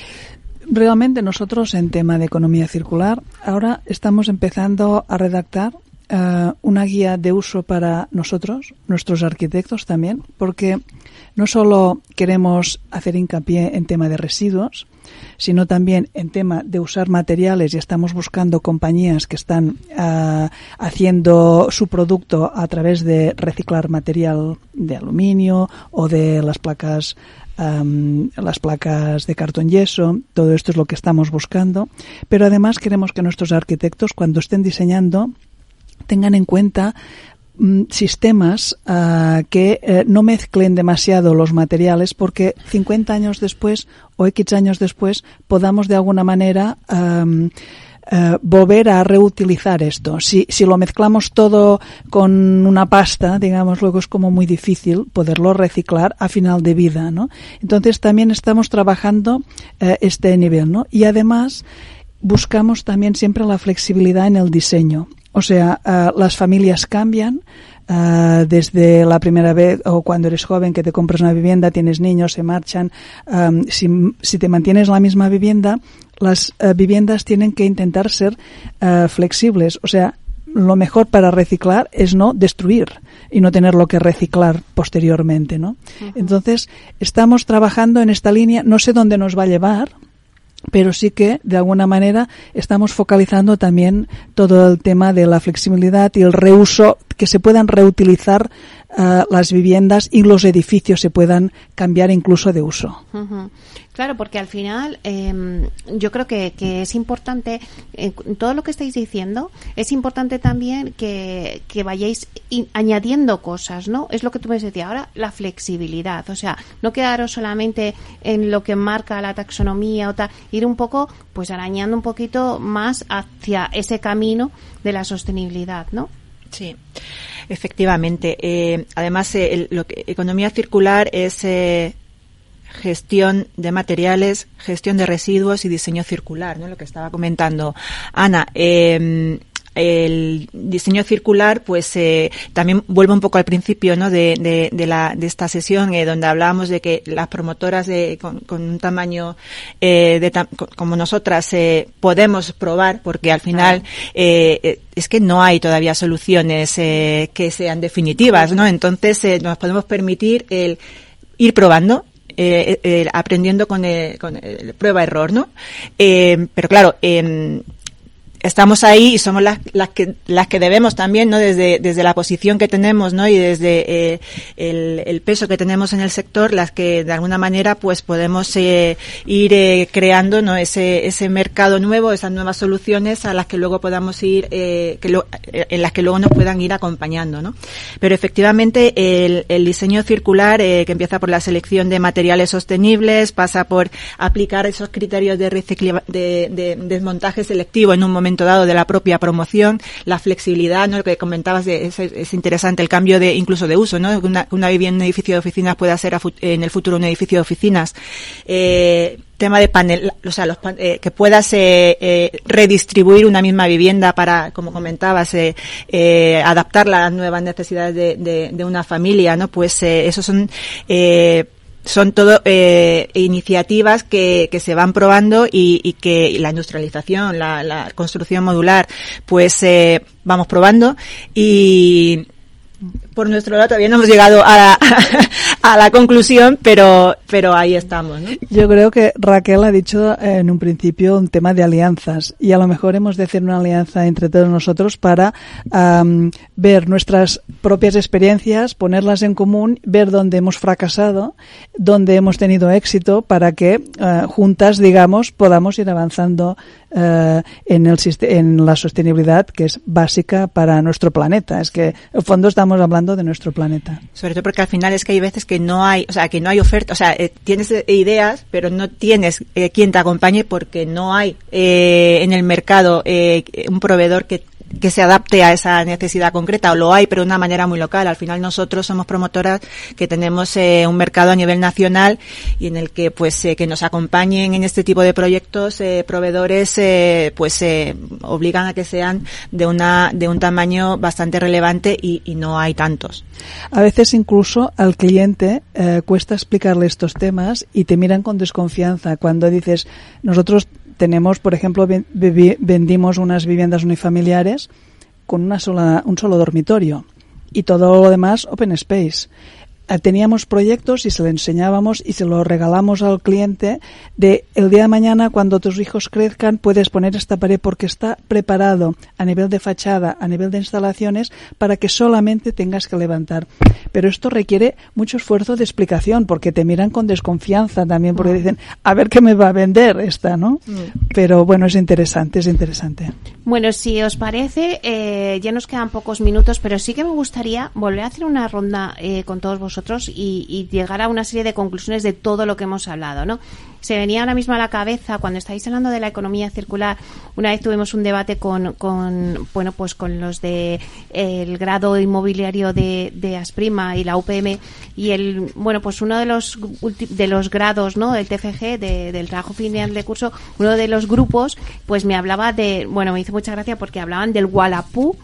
Realmente nosotros en tema de economía circular ahora estamos empezando a redactar eh, una guía de uso para nosotros, nuestros arquitectos también, porque no solo queremos hacer hincapié en tema de residuos, sino también en tema de usar materiales y estamos buscando compañías que están uh, haciendo su producto a través de reciclar material de aluminio o de las placas um, las placas de cartón yeso, todo esto es lo que estamos buscando, pero además queremos que nuestros arquitectos cuando estén diseñando tengan en cuenta Mm, sistemas uh, que uh, no mezclen demasiado los materiales porque 50 años después o X años después podamos de alguna manera uh, volver a reutilizar esto. Si, si lo mezclamos todo con una pasta, digamos, luego es como muy difícil poderlo reciclar a final de vida, ¿no? Entonces también estamos trabajando este nivel, ¿no? Y además buscamos también siempre la flexibilidad en el diseño. O sea, uh, las familias cambian. Uh, desde la primera vez o cuando eres joven que te compras una vivienda, tienes niños, se marchan. Um, si, si, te mantienes la misma vivienda, las uh, viviendas tienen que intentar ser flexibles. O sea, lo mejor para reciclar es no destruir y no tenerlo que reciclar posteriormente, ¿no? Uh -huh. Entonces, estamos trabajando en esta línea. No sé dónde nos va a llevar, pero sí que de alguna manera estamos focalizando también todo el tema de la flexibilidad y el reuso que se puedan reutilizar uh, las viviendas y los edificios se puedan cambiar incluso de uso. Claro, porque al final eh, yo creo que, que es importante, eh, todo lo que estáis diciendo, es importante también que, que vayáis añadiendo cosas, ¿no? Es lo que tú me decías ahora, la flexibilidad, o sea, no quedaros solamente en lo que marca la taxonomía o tal, ir un poco, pues arañando un poquito más hacia ese camino de la sostenibilidad, ¿no? Sí, efectivamente. Eh, además, eh, el, lo que, economía circular es eh, gestión de materiales, gestión de residuos y diseño circular, ¿no? Lo que estaba comentando Ana. Eh, el diseño circular, pues eh, también vuelve un poco al principio ¿no? de, de, de, la, de esta sesión, eh, donde hablábamos de que las promotoras de, con, con un tamaño eh, de ta como nosotras eh, podemos probar, porque al final eh, es que no hay todavía soluciones eh, que sean definitivas, ¿no? Entonces nos podemos permitir el ir probando, eh, eh, aprendiendo con, con prueba-error, ¿no? Eh, pero claro, eh, estamos ahí y somos las, las que las que debemos también no desde desde la posición que tenemos no y desde eh, el, peso que tenemos en el sector las que de alguna manera pues podemos eh, ir eh, creando no ese ese mercado nuevo esas nuevas soluciones a las que luego podamos ir eh, que lo, en las que luego nos puedan ir acompañando no pero efectivamente el, el diseño circular eh, que empieza por la selección de materiales sostenibles pasa por aplicar esos criterios de, de, de desmontaje selectivo en un momento dado de la propia promoción, la flexibilidad, ¿no? Lo que comentabas es, es, interesante, el cambio de incluso de uso, ¿no? Una, una vivienda en un edificio de oficinas pueda ser en el futuro un edificio de oficinas. Eh, tema de panel, o sea, los, eh, que puedas eh, redistribuir una misma vivienda para, como comentabas, eh, eh, adaptarla a las nuevas necesidades de, de, de una familia, ¿no? Pues esos son eh, son todo eh, iniciativas que, que, se van probando y, y que la industrialización, la, la, construcción modular, pues eh, vamos probando y por nuestro lado todavía no hemos llegado a la, a la conclusión, pero, pero ahí estamos. ¿no? Yo creo que Raquel ha dicho en un principio un tema de alianzas y a lo mejor hemos de hacer una alianza entre todos nosotros para um, ver nuestras propias experiencias, ponerlas en común, ver dónde hemos fracasado, dónde hemos tenido éxito para que uh, juntas, digamos, podamos ir avanzando uh, en, el, en la sostenibilidad que es básica para nuestro planeta. Es que, en fondo, estamos hablando de nuestro planeta. Sobre todo porque al final es que hay veces que no hay, o sea, que no hay oferta, o sea, eh, tienes ideas, pero no tienes eh, quien te acompañe porque no hay eh, en el mercado un proveedor que que se adapte a esa necesidad concreta o lo hay pero de una manera muy local. Al final nosotros somos promotoras que tenemos eh, un mercado a nivel nacional y en el que pues eh, que nos acompañen en este tipo de proyectos eh, proveedores pues obligan a que sean de una de un tamaño bastante relevante y, y no hay tantos. A veces incluso al cliente cuesta explicarle estos temas y te miran con desconfianza cuando dices nosotros tenemos, por ejemplo, vendimos unas viviendas unifamiliares con una sola, un solo dormitorio y todo lo demás open space. Eh, teníamos proyectos y se lo enseñábamos y se lo regalamos al cliente de el día de mañana cuando tus hijos crezcan puedes poner esta pared porque está preparado a nivel de fachada, a nivel de instalaciones para que solamente tengas que levantar. Pero esto requiere mucho esfuerzo de explicación porque te miran con desconfianza también porque dicen a ver qué me va a vender esta, ¿no? Mm. Pero bueno, es interesante, es interesante. Bueno, si os parece, eh, ya nos quedan pocos minutos, pero sí que me gustaría volver a hacer una ronda eh, con todos vosotros y, y, llegar a una serie de conclusiones de todo lo que hemos hablado, ¿no? Se venía ahora mismo a la cabeza cuando estáis hablando de la economía circular. Una vez tuvimos un debate con, con bueno, pues con los de el grado inmobiliario de, de Asprima y la UPM y el, bueno, pues uno de los de los grados, ¿no? Del TFG, de, del trabajo final de curso, uno de los grupos, pues me hablaba de, bueno, me hizo mucha gracia porque hablaban del Wallapú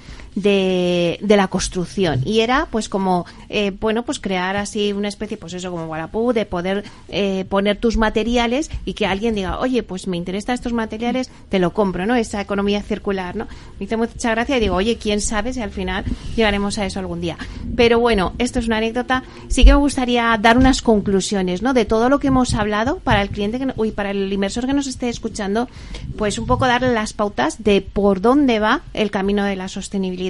de, de la construcción. Y era pues como eh, bueno pues crear así una especie pues eso como Wallapú de poder eh, poner tus materiales y que alguien diga oye pues me interesan estos materiales te lo compro no esa economía circular no me hizo mucha gracia y digo oye quién sabe si al final llegaremos a eso algún día pero bueno esto es una anécdota. Sí que me gustaría dar unas conclusiones no de todo lo que hemos hablado para el cliente que, uy, para el inversor que nos esté escuchando pues un poco darle las pautas de por dónde va el camino de la sostenibilidad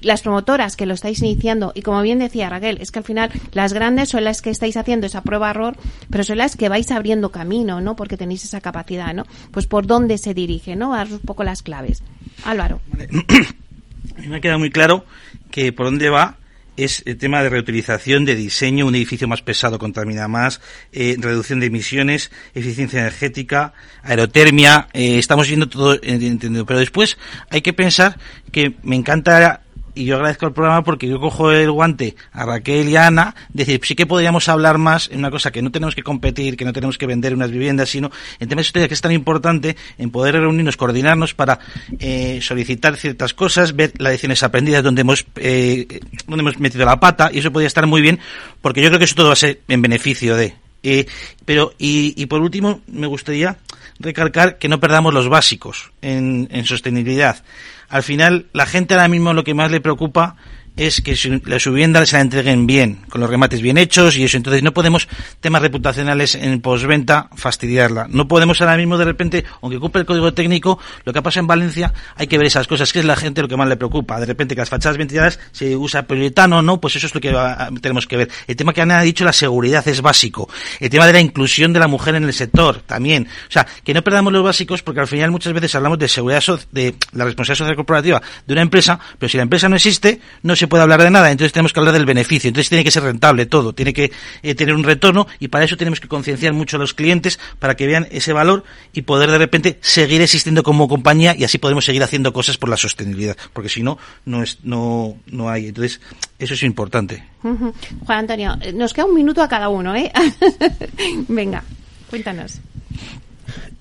las promotoras que lo estáis iniciando y como bien decía Raquel es que al final las grandes son las que estáis haciendo esa prueba error pero son las que vais abriendo camino no porque tenéis esa capacidad no pues por dónde se dirige no dar un poco las claves. Álvaro. Me ha quedado muy claro que por dónde va es el tema de reutilización, de diseño, un edificio más pesado contamina más, eh, reducción de emisiones, eficiencia energética, aerotermia, eh, estamos viendo todo entendido. Pero después hay que pensar que me encanta y yo agradezco el programa porque yo cojo el guante a Raquel y a Ana, decir, sí que podríamos hablar más en una cosa que no tenemos que competir, que no tenemos que vender unas viviendas, sino en temas de que es tan importante en poder reunirnos, coordinarnos para eh, solicitar ciertas cosas, ver las lecciones aprendidas donde hemos, eh, donde hemos metido la pata, y eso podría estar muy bien, porque yo creo que eso todo va a ser en beneficio de. Eh, pero, y, y por último, me gustaría recalcar que no perdamos los básicos en, en sostenibilidad al final la gente ahora mismo lo que más le preocupa es que la vivienda se la entreguen bien, con los remates bien hechos y eso. Entonces no podemos, temas reputacionales en posventa, fastidiarla. No podemos ahora mismo de repente, aunque cumple el código técnico, lo que pasa en Valencia, hay que ver esas cosas, que es la gente lo que más le preocupa. De repente que las fachadas ventiladas se usa poliuretano, ¿no? Pues eso es lo que tenemos que ver. El tema que Ana ha dicho, la seguridad es básico. El tema de la inclusión de la mujer en el sector, también. O sea, que no perdamos los básicos porque al final muchas veces hablamos de seguridad, de la responsabilidad social corporativa de una empresa, pero si la empresa no existe, no puede hablar de nada, entonces tenemos que hablar del beneficio, entonces tiene que ser rentable todo, tiene que eh, tener un retorno y para eso tenemos que concienciar mucho a los clientes para que vean ese valor y poder de repente seguir existiendo como compañía y así podemos seguir haciendo cosas por la sostenibilidad, porque si no, no, es, no, no hay. Entonces, eso es importante. Juan Antonio, nos queda un minuto a cada uno, ¿eh? Venga, cuéntanos.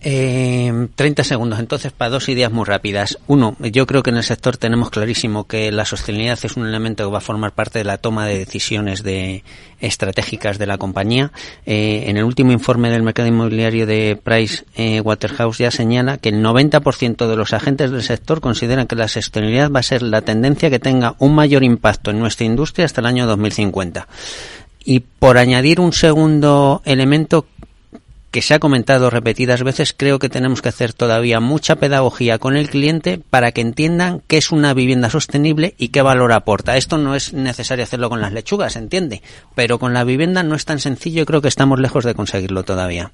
Eh, 30 segundos. Entonces, para dos ideas muy rápidas. Uno, yo creo que en el sector tenemos clarísimo que la sostenibilidad es un elemento que va a formar parte de la toma de decisiones de, estratégicas de la compañía. Eh, en el último informe del mercado inmobiliario de Price eh, Waterhouse ya señala que el 90% de los agentes del sector consideran que la sostenibilidad va a ser la tendencia que tenga un mayor impacto en nuestra industria hasta el año 2050. Y por añadir un segundo elemento, que se ha comentado repetidas veces, creo que tenemos que hacer todavía mucha pedagogía con el cliente para que entiendan qué es una vivienda sostenible y qué valor aporta. Esto no es necesario hacerlo con las lechugas, entiende, pero con la vivienda no es tan sencillo y creo que estamos lejos de conseguirlo todavía.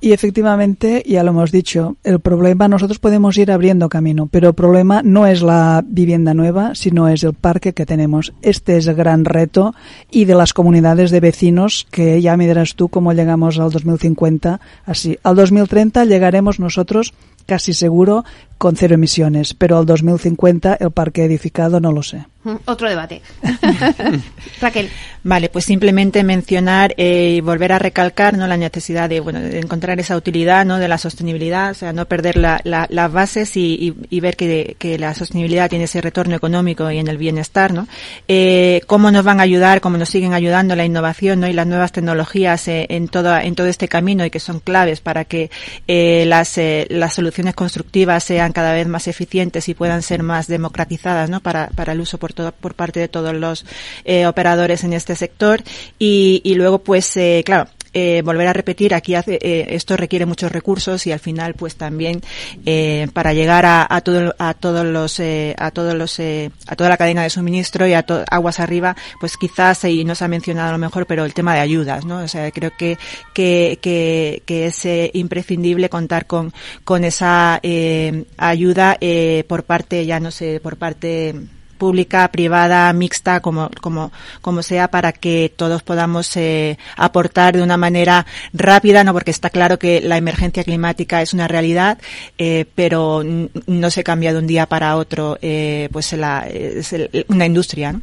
Y efectivamente, ya lo hemos dicho, el problema nosotros podemos ir abriendo camino, pero el problema no es la vivienda nueva, sino es el parque que tenemos. Este es el gran reto y de las comunidades de vecinos que ya me dirás tú cómo llegamos al 2050 así. Al 2030 llegaremos nosotros casi seguro con cero emisiones, pero al 2050 el parque edificado no lo sé. Mm, otro debate. Raquel. Vale, pues simplemente mencionar eh, y volver a recalcar no la necesidad de bueno de encontrar esa utilidad no de la sostenibilidad, o sea, no perder la, las bases y, y, ver que, que, la sostenibilidad tiene ese retorno económico y en el bienestar, ¿no? Eh, cómo nos van a ayudar, cómo nos siguen ayudando la innovación, ¿no? Y las nuevas tecnologías eh, en todo en todo este camino y que son claves para que eh, las eh, las soluciones constructivas sean cada vez más eficientes y puedan ser más democratizadas, ¿no? Para para el uso por todo, por parte de todos los eh, operadores en este sector y, y luego pues eh, claro eh, volver a repetir, aquí hace, eh, esto requiere muchos recursos y al final, pues también eh, para llegar a, a, todo, a todos los, eh, a todos los, eh, a toda la cadena de suministro y a aguas arriba, pues quizás y no se ha mencionado a lo mejor, pero el tema de ayudas, ¿no? O sea, creo que que, que, que es eh, imprescindible contar con con esa eh, ayuda eh, por parte, ya no sé, por parte pública, privada, mixta, como, como, como sea, para que todos podamos eh, aportar de una manera rápida, no porque está claro que la emergencia climática es una realidad, eh, pero no se cambia de un día para otro, eh, pues la, una industria, ¿no?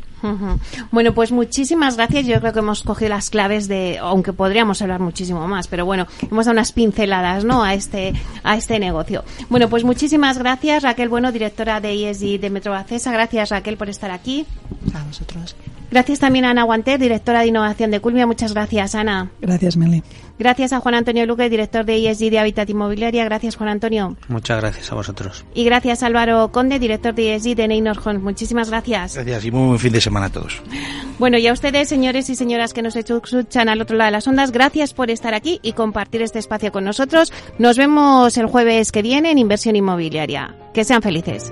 Bueno, pues muchísimas gracias. Yo creo que hemos cogido las claves de, aunque podríamos hablar muchísimo más, pero bueno, hemos dado unas pinceladas, ¿no? A este, a este negocio. Bueno, pues muchísimas gracias, Raquel Bueno, directora de ESG de Metro Acesa. Gracias, Raquel, por estar aquí. A vosotros. Gracias también a Ana Guanter, directora de innovación de Culmia. Muchas gracias, Ana. Gracias, Meli. Gracias a Juan Antonio Luque, director de ESG de Habitat Inmobiliaria. Gracias, Juan Antonio. Muchas gracias a vosotros. Y gracias Álvaro Conde, director de ESG de Neynor Homes. Muchísimas gracias. Gracias y muy buen fin de semana a todos. Bueno, y a ustedes, señores y señoras que nos escuchan al otro lado de las ondas, gracias por estar aquí y compartir este espacio con nosotros. Nos vemos el jueves que viene en Inversión Inmobiliaria. Que sean felices.